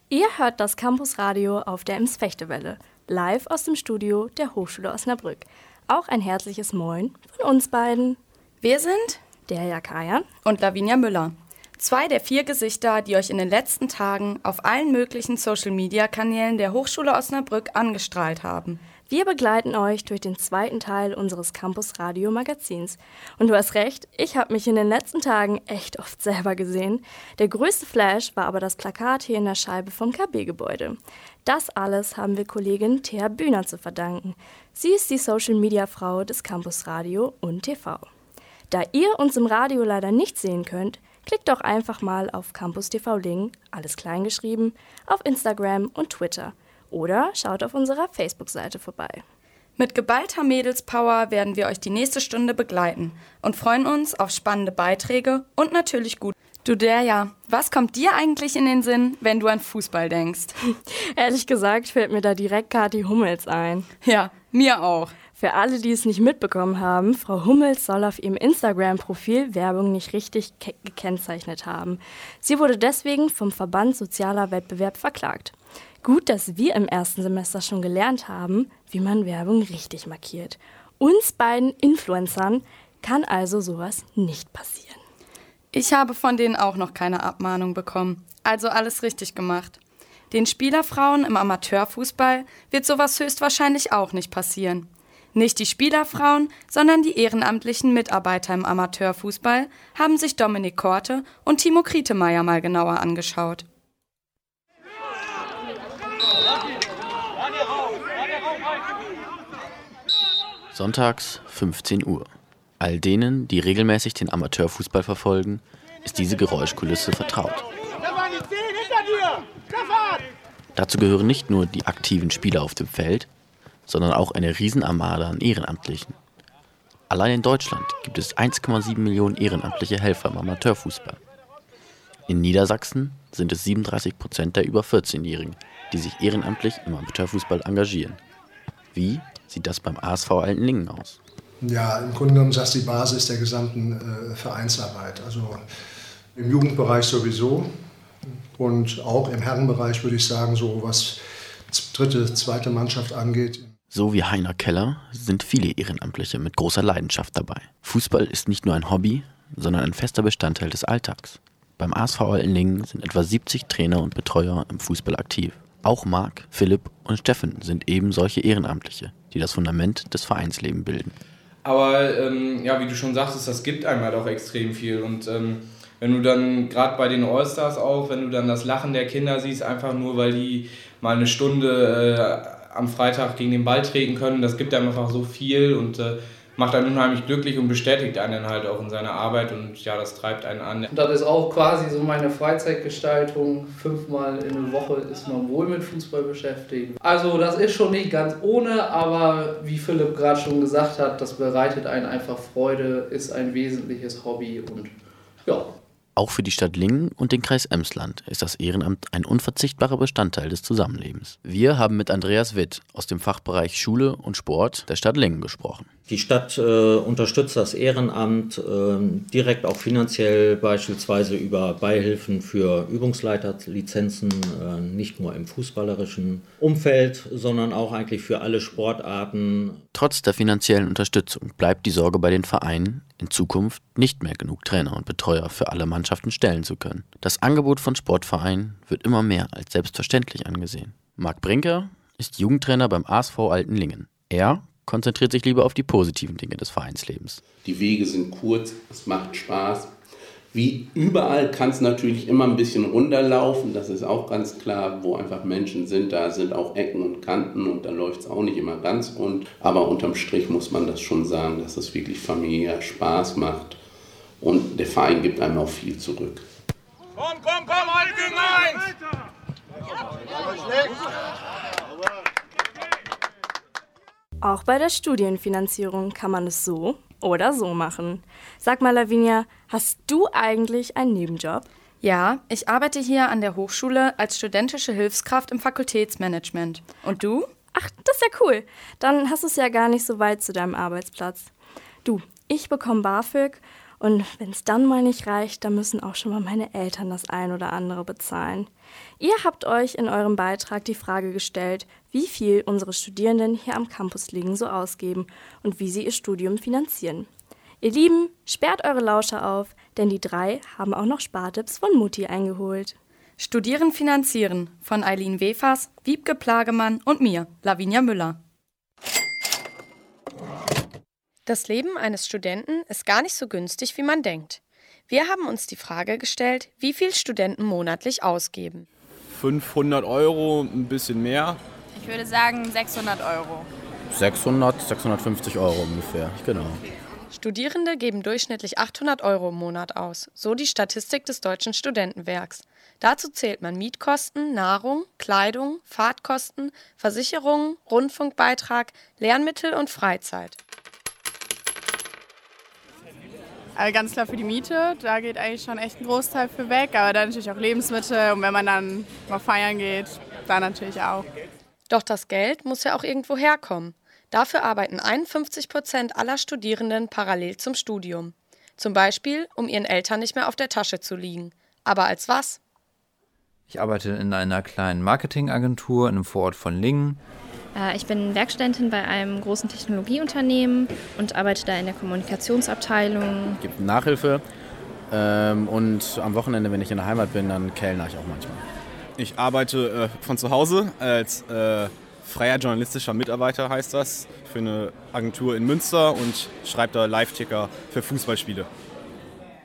Ihr hört das Campusradio auf der Ems Fechtewelle, live aus dem Studio der Hochschule Osnabrück. Auch ein herzliches Moin von uns beiden. Wir sind der Jakaja und Lavinia Müller. Zwei der vier Gesichter, die euch in den letzten Tagen auf allen möglichen Social-Media-Kanälen der Hochschule Osnabrück angestrahlt haben. Wir begleiten euch durch den zweiten Teil unseres Campus Radio Magazins. Und du hast recht, ich habe mich in den letzten Tagen echt oft selber gesehen. Der größte Flash war aber das Plakat hier in der Scheibe vom KB-Gebäude. Das alles haben wir Kollegin Thea Bühner zu verdanken. Sie ist die Social-Media-Frau des Campus Radio und TV. Da ihr uns im Radio leider nicht sehen könnt, Klickt doch einfach mal auf Campus TV Link, alles klein geschrieben, auf Instagram und Twitter oder schaut auf unserer Facebook-Seite vorbei. Mit geballter Mädelspower werden wir euch die nächste Stunde begleiten und freuen uns auf spannende Beiträge und natürlich gut. Du Derja, was kommt dir eigentlich in den Sinn, wenn du an Fußball denkst? (laughs) Ehrlich gesagt fällt mir da direkt Kathi Hummels ein. Ja, mir auch. Für alle, die es nicht mitbekommen haben, Frau Hummels soll auf ihrem Instagram-Profil Werbung nicht richtig gekennzeichnet haben. Sie wurde deswegen vom Verband Sozialer Wettbewerb verklagt. Gut, dass wir im ersten Semester schon gelernt haben, wie man Werbung richtig markiert. uns beiden Influencern kann also sowas nicht passieren. Ich habe von denen auch noch keine Abmahnung bekommen. Also alles richtig gemacht. Den Spielerfrauen im Amateurfußball wird sowas höchstwahrscheinlich auch nicht passieren. Nicht die Spielerfrauen, sondern die ehrenamtlichen Mitarbeiter im Amateurfußball haben sich Dominik Korte und Timo Krietemeyer mal genauer angeschaut. Sonntags 15 Uhr. All denen, die regelmäßig den Amateurfußball verfolgen, ist diese Geräuschkulisse vertraut. Dazu gehören nicht nur die aktiven Spieler auf dem Feld, sondern auch eine Riesenarmada an Ehrenamtlichen. Allein in Deutschland gibt es 1,7 Millionen ehrenamtliche Helfer im Amateurfußball. In Niedersachsen sind es 37 Prozent der über 14-Jährigen, die sich ehrenamtlich im Amateurfußball engagieren. Wie sieht das beim ASV Altenlingen aus? Ja, im Grunde genommen ist das die Basis der gesamten äh, Vereinsarbeit. Also im Jugendbereich sowieso und auch im Herrenbereich würde ich sagen, so was dritte, zweite Mannschaft angeht. So wie Heiner Keller sind viele Ehrenamtliche mit großer Leidenschaft dabei. Fußball ist nicht nur ein Hobby, sondern ein fester Bestandteil des Alltags. Beim ASV Altenlingen sind etwa 70 Trainer und Betreuer im Fußball aktiv. Auch Marc, Philipp und Steffen sind eben solche Ehrenamtliche, die das Fundament des Vereinslebens bilden. Aber ähm, ja, wie du schon sagtest, das gibt einem halt auch extrem viel. Und ähm, wenn du dann gerade bei den Allstars auch, wenn du dann das Lachen der Kinder siehst, einfach nur weil die mal eine Stunde äh, am Freitag gegen den Ball treten können, das gibt einem einfach so viel und äh, macht einen unheimlich glücklich und bestätigt einen halt auch in seiner Arbeit und ja, das treibt einen an. Und das ist auch quasi so meine Freizeitgestaltung. Fünfmal in der Woche ist man wohl mit Fußball beschäftigt. Also das ist schon nicht ganz ohne, aber wie Philipp gerade schon gesagt hat, das bereitet einen einfach Freude, ist ein wesentliches Hobby und ja, auch für die Stadt Lingen und den Kreis Emsland ist das Ehrenamt ein unverzichtbarer Bestandteil des Zusammenlebens. Wir haben mit Andreas Witt aus dem Fachbereich Schule und Sport der Stadt Lingen gesprochen. Die Stadt äh, unterstützt das Ehrenamt äh, direkt auch finanziell, beispielsweise über Beihilfen für Übungsleiterlizenzen, äh, nicht nur im fußballerischen Umfeld, sondern auch eigentlich für alle Sportarten. Trotz der finanziellen Unterstützung bleibt die Sorge bei den Vereinen, in Zukunft nicht mehr genug Trainer und Betreuer für alle Mannschaften stellen zu können. Das Angebot von Sportvereinen wird immer mehr als selbstverständlich angesehen. Marc Brinker ist Jugendtrainer beim ASV Altenlingen. Er konzentriert sich lieber auf die positiven Dinge des Vereinslebens. Die Wege sind kurz, es macht Spaß. Wie überall kann es natürlich immer ein bisschen runterlaufen, das ist auch ganz klar, wo einfach Menschen sind, da sind auch Ecken und Kanten und da läuft es auch nicht immer ganz rund. Aber unterm Strich muss man das schon sagen, dass es wirklich familiär Spaß macht und der Verein gibt einem auch viel zurück. Komm, komm, komm, alle gegen eins! Auch bei der Studienfinanzierung kann man es so oder so machen. Sag mal, Lavinia, hast du eigentlich einen Nebenjob? Ja, ich arbeite hier an der Hochschule als studentische Hilfskraft im Fakultätsmanagement. Und du? Ach, das ist ja cool. Dann hast du es ja gar nicht so weit zu deinem Arbeitsplatz. Du, ich bekomme BAföG und wenn es dann mal nicht reicht, dann müssen auch schon mal meine Eltern das ein oder andere bezahlen. Ihr habt euch in eurem Beitrag die Frage gestellt, wie viel unsere Studierenden hier am Campus liegen so ausgeben und wie sie ihr Studium finanzieren. Ihr Lieben, sperrt eure Lauscher auf, denn die drei haben auch noch Spartipps von Mutti eingeholt. Studieren finanzieren von Eileen Wefers, Wiebke Plagemann und mir, Lavinia Müller. Das Leben eines Studenten ist gar nicht so günstig, wie man denkt. Wir haben uns die Frage gestellt, wie viel Studenten monatlich ausgeben. 500 Euro, ein bisschen mehr. Ich würde sagen 600 Euro. 600, 650 Euro ungefähr, genau. Studierende geben durchschnittlich 800 Euro im Monat aus, so die Statistik des Deutschen Studentenwerks. Dazu zählt man Mietkosten, Nahrung, Kleidung, Fahrtkosten, Versicherungen, Rundfunkbeitrag, Lernmittel und Freizeit. Also ganz klar für die Miete, da geht eigentlich schon echt ein Großteil für weg, aber dann natürlich auch Lebensmittel und wenn man dann mal feiern geht, dann natürlich auch. Doch das Geld muss ja auch irgendwo herkommen. Dafür arbeiten 51 Prozent aller Studierenden parallel zum Studium. Zum Beispiel, um ihren Eltern nicht mehr auf der Tasche zu liegen. Aber als was? Ich arbeite in einer kleinen Marketingagentur in einem Vorort von Lingen Äh, ich bin Werkstudentin bei einem großen Technologieunternehmen und arbeite da in der Kommunikationsabteilung. Es gibt Nachhilfe ähm, und am Wochenende, wenn ich in der Heimat bin, dann kellner ich auch manchmal. Ich arbeite äh, von zu Hause als äh, freier journalistischer Mitarbeiter, heißt das, für eine Agentur in Münster und schreibe da Live-Ticker für Fußballspiele.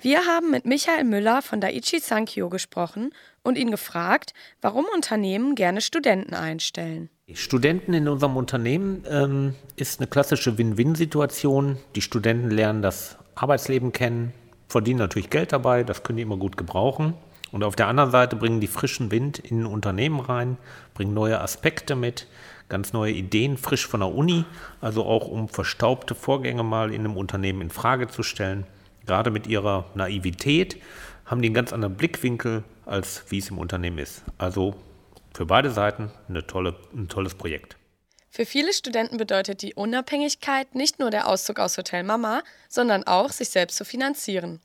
Wir haben mit Michael Müller von Daiichi Sankyo gesprochen und ihn gefragt, warum Unternehmen gerne Studenten einstellen. Studenten in unserem Unternehmen ähm, ist eine klassische Win-Win-Situation. Die Studenten lernen das Arbeitsleben kennen, verdienen natürlich Geld dabei, das können die immer gut gebrauchen. Und auf der anderen Seite bringen die frischen Wind in ein Unternehmen rein, bringen neue Aspekte mit, ganz neue Ideen frisch von der Uni, also auch um verstaubte Vorgänge mal in einem Unternehmen in Frage zu stellen. Gerade mit ihrer Naivität haben die einen ganz anderen Blickwinkel, als wie es im Unternehmen ist. Also für beide Seiten tolle, ein tolles Projekt. Für viele Studenten bedeutet die Unabhängigkeit nicht nur der Auszug aus Hotel Mama, sondern auch, sich selbst zu finanzieren.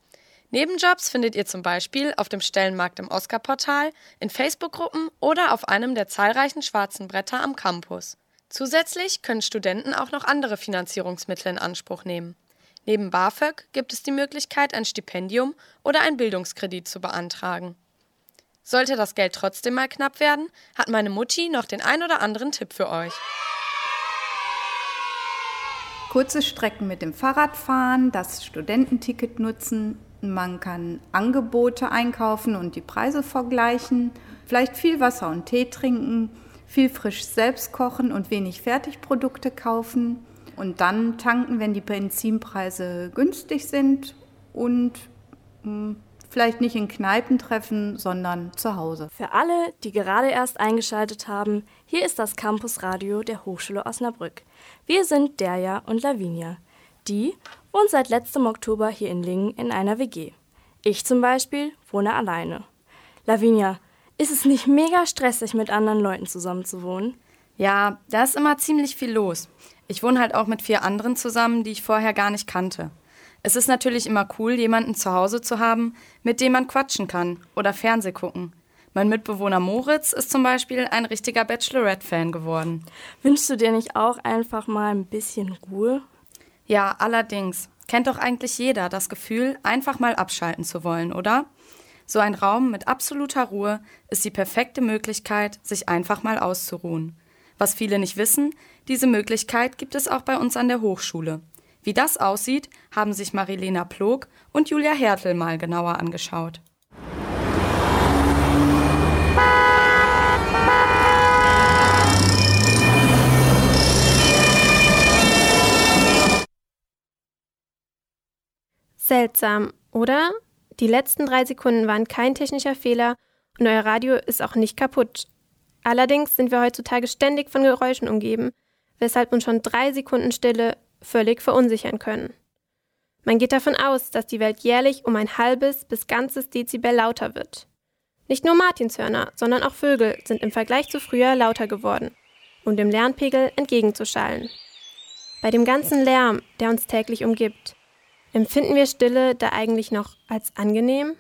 Nebenjobs findet ihr zum Beispiel auf dem Stellenmarkt im Oscar-Portal, in Facebook-Gruppen oder auf einem der zahlreichen schwarzen Bretter am Campus. Zusätzlich können Studenten auch noch andere Finanzierungsmittel in Anspruch nehmen. Neben BAföG gibt es die Möglichkeit, ein Stipendium oder einen Bildungskredit zu beantragen. Sollte das Geld trotzdem mal knapp werden, hat meine Mutti noch den ein oder anderen Tipp für euch. Kurze Strecken mit dem Fahrrad fahren, das Studententicket nutzen, man kann Angebote einkaufen und die Preise vergleichen, vielleicht viel Wasser und Tee trinken, viel frisch selbst kochen und wenig Fertigprodukte kaufen und dann tanken, wenn die Benzinpreise günstig sind und mh, hm, vielleicht nicht in Kneipen treffen, sondern zu Hause. Für alle, die gerade erst eingeschaltet haben, hier ist das Campusradio der Hochschule Osnabrück. Wir sind Derja und Lavinia. Die wohnt seit letztem Oktober hier in Lingen in einer WG. Ich zum Beispiel wohne alleine. Lavinia, ist es nicht mega stressig, mit anderen Leuten zusammen zu wohnen? Ja, da ist immer ziemlich viel los. Ich wohne halt auch mit vier anderen zusammen, die ich vorher gar nicht kannte. Es ist natürlich immer cool, jemanden zu Hause zu haben, mit dem man quatschen kann oder Fernseh gucken. Mein Mitbewohner Moritz ist zum Beispiel ein richtiger Bachelorette-Fan geworden. Wünschst du dir nicht auch einfach mal ein bisschen Ruhe? Ja, allerdings. Kennt doch eigentlich jeder das Gefühl, einfach mal abschalten zu wollen, oder? So ein Raum mit absoluter Ruhe ist die perfekte Möglichkeit, sich einfach mal auszuruhen. Was viele nicht wissen, diese Möglichkeit gibt es auch bei uns an der Hochschule. Wie das aussieht, haben sich Marilena Plog und Julia Hertel mal genauer angeschaut. Seltsam, oder? Die letzten drei Sekunden waren kein technischer Fehler und euer Radio ist auch nicht kaputt. Allerdings sind wir heutzutage ständig von Geräuschen umgeben, weshalb uns schon drei Sekunden Stille völlig verunsichern können. Man geht davon aus, dass die Welt jährlich um ein halbes bis ganzes Dezibel lauter wird. Nicht nur Martinshörner, sondern auch Vögel sind im Vergleich zu früher lauter geworden, um dem Lärmpegel entgegenzuschallen. Bei dem ganzen Lärm, der uns täglich umgibt, Empfinden wir Stille da eigentlich noch als angenehm?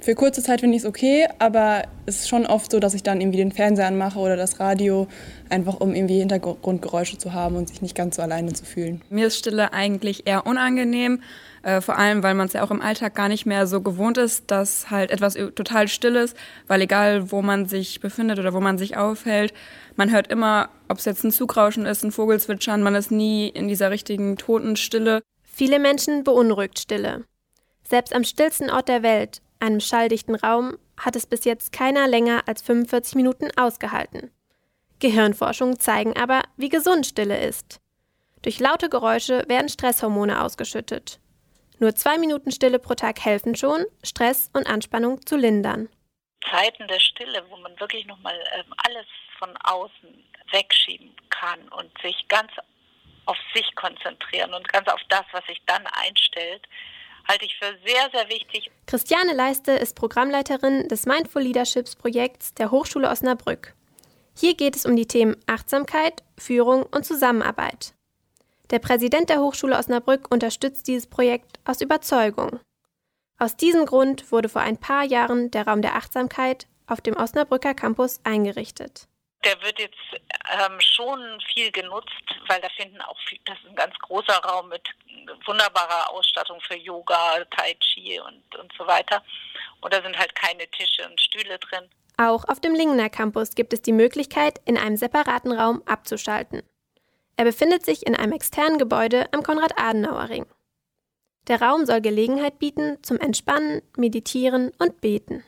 Für kurze Zeit finde ich es okay, aber es ist schon oft so, dass ich dann irgendwie den Fernseher anmache oder das Radio, einfach um irgendwie Hintergrundgeräusche zu haben und sich nicht ganz so alleine zu fühlen. Mir ist Stille eigentlich eher unangenehm, äh, vor allem weil man es ja auch im Alltag gar nicht mehr so gewohnt ist, dass halt etwas total still ist, weil egal wo man sich befindet oder wo man sich aufhält, man hört immer, ob es jetzt ein Zugrauschen ist, ein Vogelzwitschern, man ist nie in dieser richtigen Totenstille. Viele Menschen beunruhigt Stille. Selbst am stillsten Ort der Welt, einem schalldichten Raum, hat es bis jetzt keiner länger als 45 Minuten ausgehalten. Gehirnforschungen zeigen aber, wie gesund Stille ist. Durch laute Geräusche werden Stresshormone ausgeschüttet. Nur zwei Minuten Stille pro Tag helfen schon, Stress und Anspannung zu lindern. Zeiten der Stille, wo man wirklich nochmal ähm, alles von außen wegschieben kann und sich ganz auf sich konzentrieren und ganz auf das, was sich dann einstellt, halte ich für sehr, sehr wichtig. Christiane Leiste ist Programmleiterin des Mindful Leaderships Projekts der Hochschule Osnabrück. Hier geht es um die Themen Achtsamkeit, Führung und Zusammenarbeit. Der Präsident der Hochschule Osnabrück unterstützt dieses Projekt aus Überzeugung. Aus diesem Grund wurde vor ein paar Jahren der Raum der Achtsamkeit auf dem Osnabrücker Campus eingerichtet. Der wird jetzt ähm, schon viel genutzt, weil da finden auch viel, das ist ein ganz großer Raum mit wunderbarer Ausstattung für Yoga, Tai Chi und, und so weiter. Und da sind halt keine Tische und Stühle drin. Auch auf dem Lingener Campus gibt es die Möglichkeit, in einem separaten Raum abzuschalten. Er befindet sich in einem externen Gebäude am Konrad-Adenauer-Ring. Der Raum soll Gelegenheit bieten zum Entspannen, Meditieren und Beten.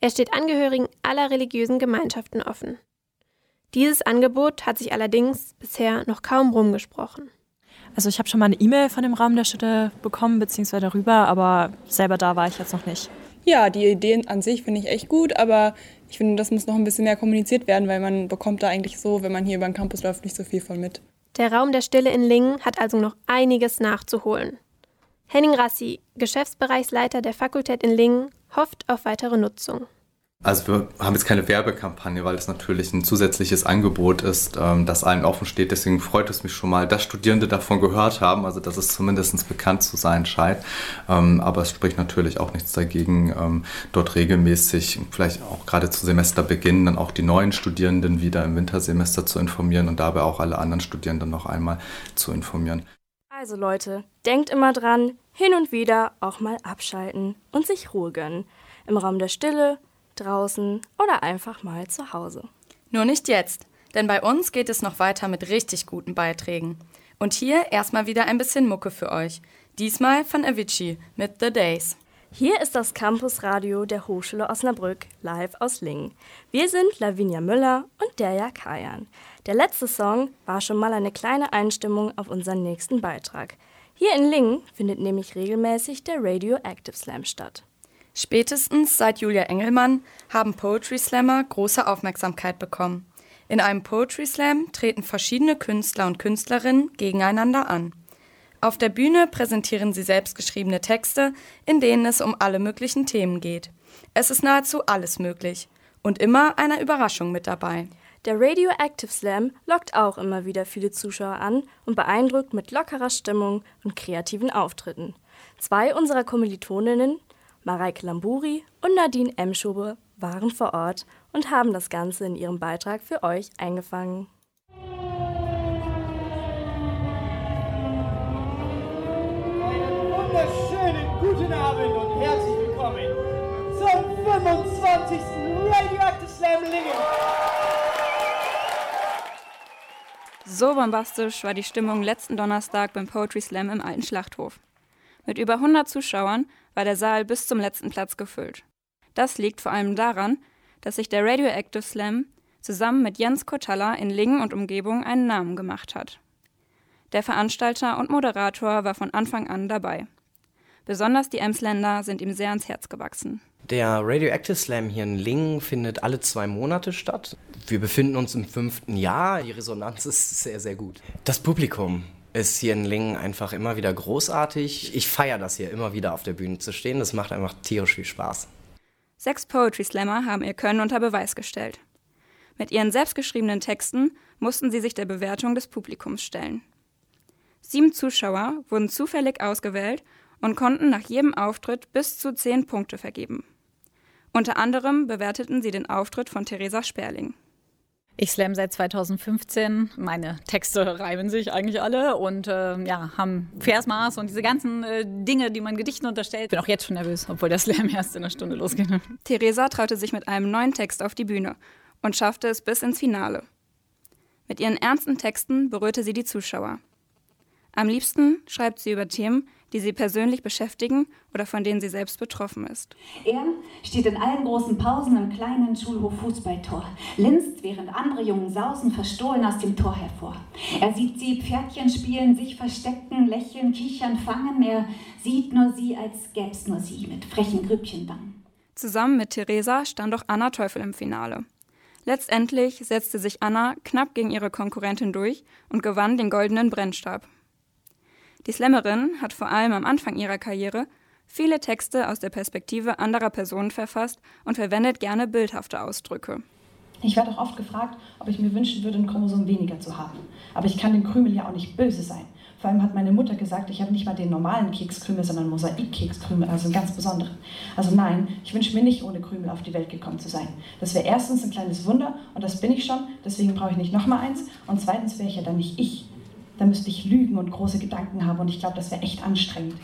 Er steht Angehörigen aller religiösen Gemeinschaften offen. Dieses Angebot hat sich allerdings bisher noch kaum rumgesprochen. Also ich habe schon mal eine E-Mail von dem Raum der Städte bekommen, beziehungsweise darüber, aber selber da war ich jetzt noch nicht. Ja, die Ideen an sich finde ich echt gut, aber ich finde, das muss noch ein bisschen mehr kommuniziert werden, weil man bekommt da eigentlich so, wenn man hier über den Campus läuft, nicht so viel von mit. Der Raum der Stille in Lingen hat also noch einiges nachzuholen. Henning Rassi, Geschäftsbereichsleiter der Fakultät in Lingen, hofft auf weitere Nutzung. Also wir haben jetzt keine Werbekampagne, weil es natürlich ein zusätzliches Angebot ist, ähm, das allen offen steht. Deswegen freut es mich schon mal, dass Studierende davon gehört haben, also dass es zumindest bekannt zu sein scheint. Ähm, aber es spricht natürlich auch nichts dagegen, ähm, dort regelmäßig, vielleicht auch gerade zu Semesterbeginn, dann auch die neuen Studierenden wieder im Wintersemester zu informieren und dabei auch alle anderen Studierenden noch einmal zu informieren. Also Leute, denkt immer dran, hin und wieder auch mal abschalten und sich Ruhe gönnen. Im Raum der Stille, draußen oder einfach mal zu Hause. Nur nicht jetzt, denn bei uns geht es noch weiter mit richtig guten Beiträgen. Und hier erstmal wieder ein bisschen Mucke für euch. Diesmal von Avicii mit The Days. Hier ist das Campusradio der Hochschule Osnabrück, live aus Lingen. Wir sind Lavinia Müller und Derja Kajan. Der letzte Song war schon mal eine kleine Einstimmung auf unseren nächsten Beitrag. Hier in Lingen findet nämlich regelmäßig der Radioactive Slam statt. Spätestens seit Julia Engelmann haben Poetry Slammer große Aufmerksamkeit bekommen. In einem Poetry Slam treten verschiedene Künstler und Künstlerinnen gegeneinander an. Auf der Bühne präsentieren sie selbstgeschriebene Texte, in denen es um alle möglichen Themen geht. Es ist nahezu alles möglich und immer eine Überraschung mit dabei. Der Radioactive Slam lockt auch immer wieder viele Zuschauer an und beeindruckt mit lockerer Stimmung und kreativen Auftritten. Zwei unserer Kommilitoninnen Mareike Lamburi und Nadine Emschobe waren vor Ort und haben das Ganze in ihrem Beitrag für euch eingefangen. Einen wunderschönen guten Abend und herzlich willkommen zum 25. Radioactive Slam Lingen. So bombastisch war die Stimmung letzten Donnerstag beim Poetry Slam im alten Schlachthof. Mit über 100 Zuschauern war der Saal bis zum letzten Platz gefüllt. Das liegt vor allem daran, dass sich der Radioactive Slam zusammen mit Jens Kotalla in Lingen und Umgebung einen Namen gemacht hat. Der Veranstalter und Moderator war von Anfang an dabei. Besonders die Emsländer sind ihm sehr ans Herz gewachsen. Der Radioactive Slam hier in Lingen findet alle zwei Monate statt. Wir befinden uns im fünften Jahr. Die Resonanz ist sehr, sehr gut. Das Publikum ist hier in Lingen einfach immer wieder großartig. Ich feiere das hier immer wieder auf der Bühne zu stehen. Das macht einfach tierisch viel Spaß. Sechs Poetry Slammer haben ihr Können unter Beweis gestellt. Mit ihren selbstgeschriebenen Texten mussten sie sich der Bewertung des Publikums stellen. Sieben Zuschauer wurden zufällig ausgewählt und konnten nach jedem Auftritt bis zu zehn Punkte vergeben. Unter anderem bewerteten sie den Auftritt von Theresa Sperling. Ich slam seit 2015. Meine Texte reiben sich eigentlich alle und äh, ja, haben Versmaß und diese ganzen äh, Dinge, die man Gedichten unterstellt. Bin auch jetzt schon nervös, obwohl der Slam erst in einer Stunde losgeht. (laughs) Theresa traute sich mit einem neuen Text auf die Bühne und schaffte es bis ins Finale. Mit ihren ernsten Texten berührte sie die Zuschauer. Am liebsten schreibt sie über Themen, die sie persönlich beschäftigen oder von denen sie selbst betroffen ist. Er steht in allen großen Pausen im kleinen Schulhof Fußballtor, linst, während andere Jungen sausen verstohlen aus dem Tor hervor. Er sieht sie Pferdchen spielen, sich verstecken, lächeln, kichern, fangen. Er sieht nur sie, als gäb's nur sie, mit frechen Grübchenwangen. Zusammen mit Theresa stand auch Anna Teufel im Finale. Letztendlich setzte sich Anna knapp gegen ihre Konkurrentin durch und gewann den goldenen Brennstab. Die Slammerin hat vor allem am Anfang ihrer Karriere viele Texte aus der Perspektive anderer Personen verfasst und verwendet gerne bildhafte Ausdrücke. Ich werde auch oft gefragt, ob ich mir wünschen würde, ein Chromosom weniger zu haben. Aber ich kann dem Krümel ja auch nicht böse sein. Vor allem hat meine Mutter gesagt, ich habe nicht mal den normalen Kekskrümel, sondern Mosaikkekskrümel, also einen ganz besonderen. Also nein, ich wünsche mir nicht, ohne Krümel auf die Welt gekommen zu sein. Das wäre erstens ein kleines Wunder und das bin ich schon, deswegen brauche ich nicht nochmal eins. Und zweitens wäre ich ja dann nicht ich. Da müsste ich lügen und große Gedanken haben und ich glaube, das wäre echt anstrengend.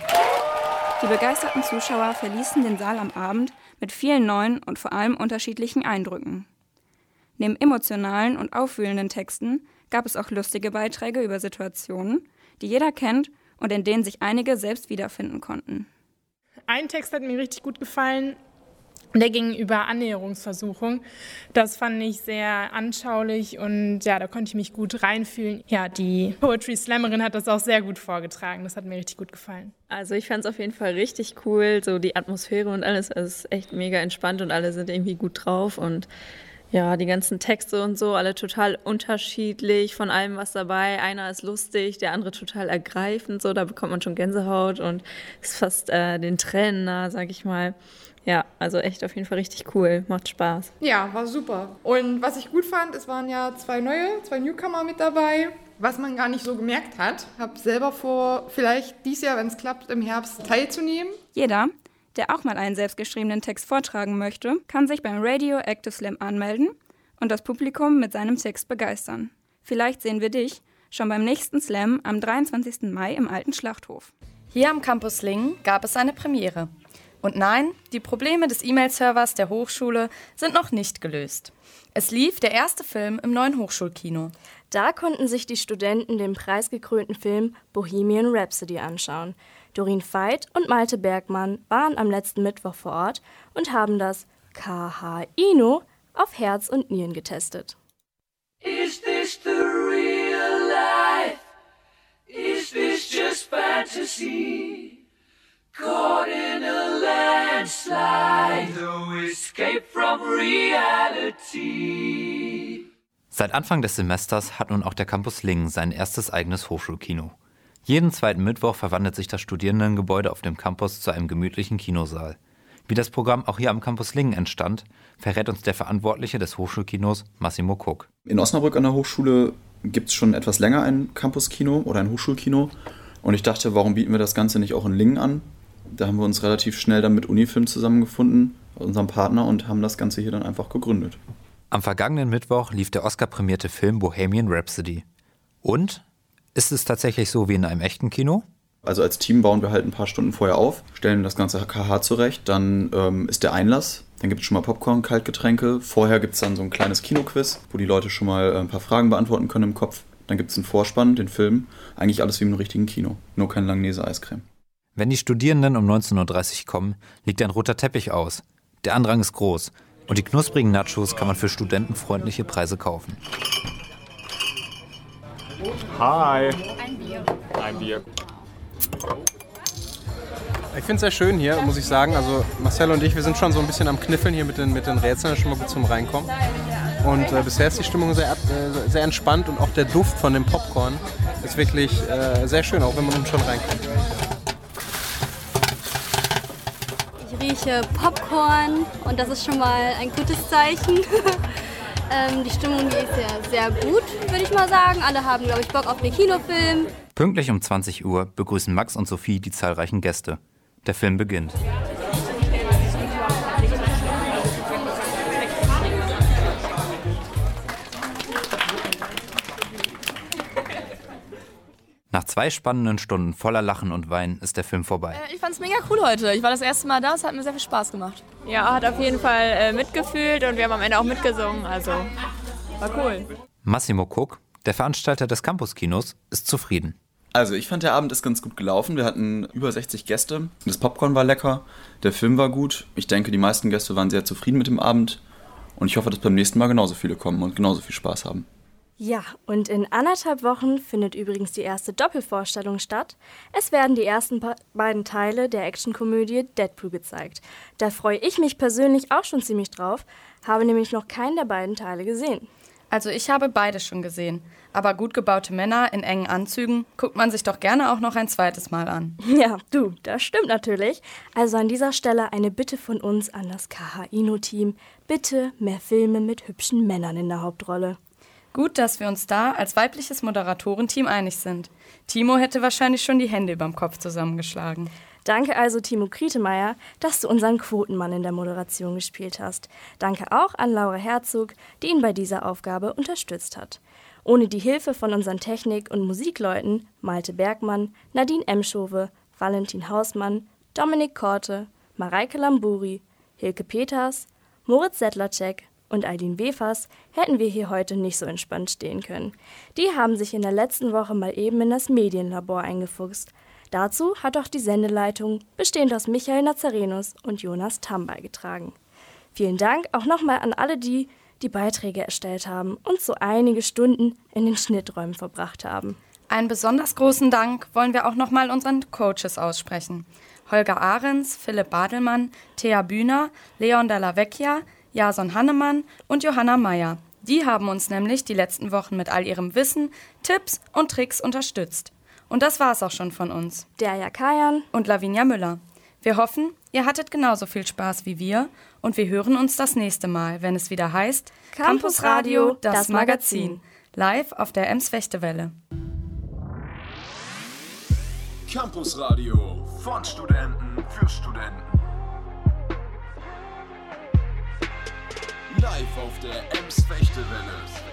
Die begeisterten Zuschauer verließen den Saal am Abend mit vielen neuen und vor allem unterschiedlichen Eindrücken. Neben emotionalen und aufwühlenden Texten gab es auch lustige Beiträge über Situationen, die jeder kennt und in denen sich einige selbst wiederfinden konnten. Ein Text hat mir richtig gut gefallen. Der ging über Annäherungsversuchung. Das fand ich sehr anschaulich und ja, da konnte ich mich gut reinfühlen. Ja, die Poetry Slammerin hat das auch sehr gut vorgetragen. Das hat mir richtig gut gefallen. Also ich fand es auf jeden Fall richtig cool, so die Atmosphäre und alles. Es ist echt mega entspannt und alle sind irgendwie gut drauf und ja, die ganzen Texte und so, alle total unterschiedlich, von allem was dabei. Einer ist lustig, der andere total ergreifend, so, da bekommt man schon Gänsehaut und ist fast äh, den Tränen nah, sag ich mal. Ja, also echt auf jeden Fall richtig cool, macht Spaß. Ja, war super. Und was ich gut fand, es waren ja zwei neue, zwei Newcomer mit dabei, was man gar nicht so gemerkt hat. Hab selber vor, vielleicht dieses Jahr, wenn es klappt, im Herbst teilzunehmen. Jeder, der auch mal einen selbstgeschriebenen Text vortragen möchte, kann sich beim Radio Active Slam anmelden und das Publikum mit seinem Text begeistern. Vielleicht sehen wir dich schon beim nächsten Slam am 23. Mai im alten Schlachthof. Hier am Campus Lingen gab es eine Premiere. Und nein, die Probleme des E-Mail-Servers der Hochschule sind noch nicht gelöst. Es lief der erste Film im neuen Hochschulkino. Da konnten sich die Studenten den preisgekrönten Film Bohemian Rhapsody anschauen. Doreen Veit und Malte Bergmann waren am letzten Mittwoch vor Ort und haben das KH-Ino auf Herz und Nieren getestet. Is this the real life? Is this just fantasy? Caught in a landslide, no escape from reality. Seit Anfang des Semesters hat nun auch der Campus Lingen sein erstes eigenes Hochschulkino. Jeden zweiten Mittwoch verwandelt sich das Studierendengebäude auf dem Campus zu einem gemütlichen Kinosaal. Wie das Programm auch hier am Campus Lingen entstand, verrät uns der Verantwortliche des Hochschulkinos, Massimo Cook. In Osnabrück an der Hochschule gibt es schon etwas länger ein Campuskino oder ein Hochschulkino. Und ich dachte, warum bieten wir das Ganze nicht auch in Lingen an? Da haben wir uns relativ schnell dann mit Unifilm zusammengefunden, unserem Partner, und haben das Ganze hier dann einfach gegründet. Am vergangenen Mittwoch lief der Oscar-prämierte Film Bohemian Rhapsody. Und ist es tatsächlich so wie in einem echten Kino? Also als Team bauen wir halt ein paar Stunden vorher auf, stellen das ganze KH zurecht, dann ähm, ist der Einlass, dann gibt es schon mal Popcorn, Kaltgetränke. Vorher gibt es dann so ein kleines Kinoquiz, wo die Leute schon mal äh, ein paar Fragen beantworten können im Kopf. Dann gibt es einen Vorspann, den Film. Eigentlich alles wie im richtigen Kino, nur kein Langnese-Eiscreme. Wenn die Studierenden um 19.30 Uhr kommen, liegt ein roter Teppich aus. Der Andrang ist groß und die knusprigen Nachos kann man für studentenfreundliche Preise kaufen. Hi. Ein Bier. Ein Bier. Ich finde es sehr schön hier, muss ich sagen. Also Marcel und ich, wir sind schon so ein bisschen am Kniffeln hier mit den, mit den Rätseln, schon mal gut zum Reinkommen. Und äh, bisher ist die Stimmung sehr, äh, sehr entspannt und auch der Duft von dem Popcorn ist wirklich äh, sehr schön, auch wenn man schon reinkommt. Ich rieche Popcorn und das ist schon mal ein gutes Zeichen. (laughs) ähm, die Stimmung hier ist ja sehr gut, würde ich mal sagen. Alle haben, glaube ich, Bock auf den Kinofilm. Pünktlich um 20 Uhr begrüßen Max und Sophie die zahlreichen Gäste. Der Film beginnt. Nach zwei spannenden Stunden voller Lachen und Weinen ist der Film vorbei. Äh, ich fand's mega cool heute. Ich war das erste Mal da, es hat mir sehr viel Spaß gemacht. Ja, hat auf jeden Fall äh, mitgefühlt und wir haben am Ende auch mitgesungen. Also war cool. Massimo Cook, der Veranstalter des Campuskinos, ist zufrieden. Also ich fand, der Abend ist ganz gut gelaufen. Wir hatten über 60 Gäste. Das Popcorn war lecker, der Film war gut. Ich denke, die meisten Gäste waren sehr zufrieden mit dem Abend. Und ich hoffe, dass beim nächsten Mal genauso viele kommen und genauso viel Spaß haben. Ja, und in anderthalb Wochen findet übrigens die erste Doppelvorstellung statt. Es werden die ersten beiden Teile der Actionkomödie Deadpool gezeigt. Da freue ich mich persönlich auch schon ziemlich drauf, habe nämlich noch keinen der beiden Teile gesehen. Also ich habe beide schon gesehen. Aber gut gebaute Männer in engen Anzügen guckt man sich doch gerne auch noch ein zweites Mal an. (laughs) Ja, du, das stimmt natürlich. Also an dieser Stelle eine Bitte von uns an das KH-Ino-Team. Bitte mehr Filme mit hübschen Männern in der Hauptrolle. Gut, dass wir uns da als weibliches Moderatorenteam einig sind. Timo hätte wahrscheinlich schon die Hände überm Kopf zusammengeschlagen. Danke also, Timo Krietemeyer, dass du unseren Quotenmann in der Moderation gespielt hast. Danke auch an Laura Herzog, die ihn bei dieser Aufgabe unterstützt hat. Ohne die Hilfe von unseren Technik- und Musikleuten Malte Bergmann, Nadine Emschove, Valentin Hausmann, Dominik Korte, Mareike Lamburi, Hilke Peters, Moritz Settlercheck und Eileen Wefers hätten wir hier heute nicht so entspannt stehen können. Die haben sich in der letzten Woche mal eben in das Medienlabor eingefuchst. Dazu hat auch die Sendeleitung, bestehend aus Michael Nazarenus und Jonas Tamm beigetragen. Vielen Dank auch nochmal an alle die, die Beiträge erstellt haben und so einige Stunden in den Schnitträumen verbracht haben. Einen besonders großen Dank wollen wir auch nochmal unseren Coaches aussprechen. Holger Ahrens, Philipp Badelmann, Thea Bühner, Leon Dalla Vecchia, Jason Hannemann und Johanna Meyer. Die haben uns nämlich die letzten Wochen mit all ihrem Wissen, Tipps und Tricks unterstützt. Und das war's auch schon von uns. Der Jakayan und Lavinia Müller. Wir hoffen, ihr hattet genauso viel Spaß wie wir und wir hören uns das nächste Mal, wenn es wieder heißt Campus Radio, das, das Magazin. Live auf der Ems Fechtewelle. Campus Radio von Studenten für Studenten. Live auf der Ems Fechtewelle.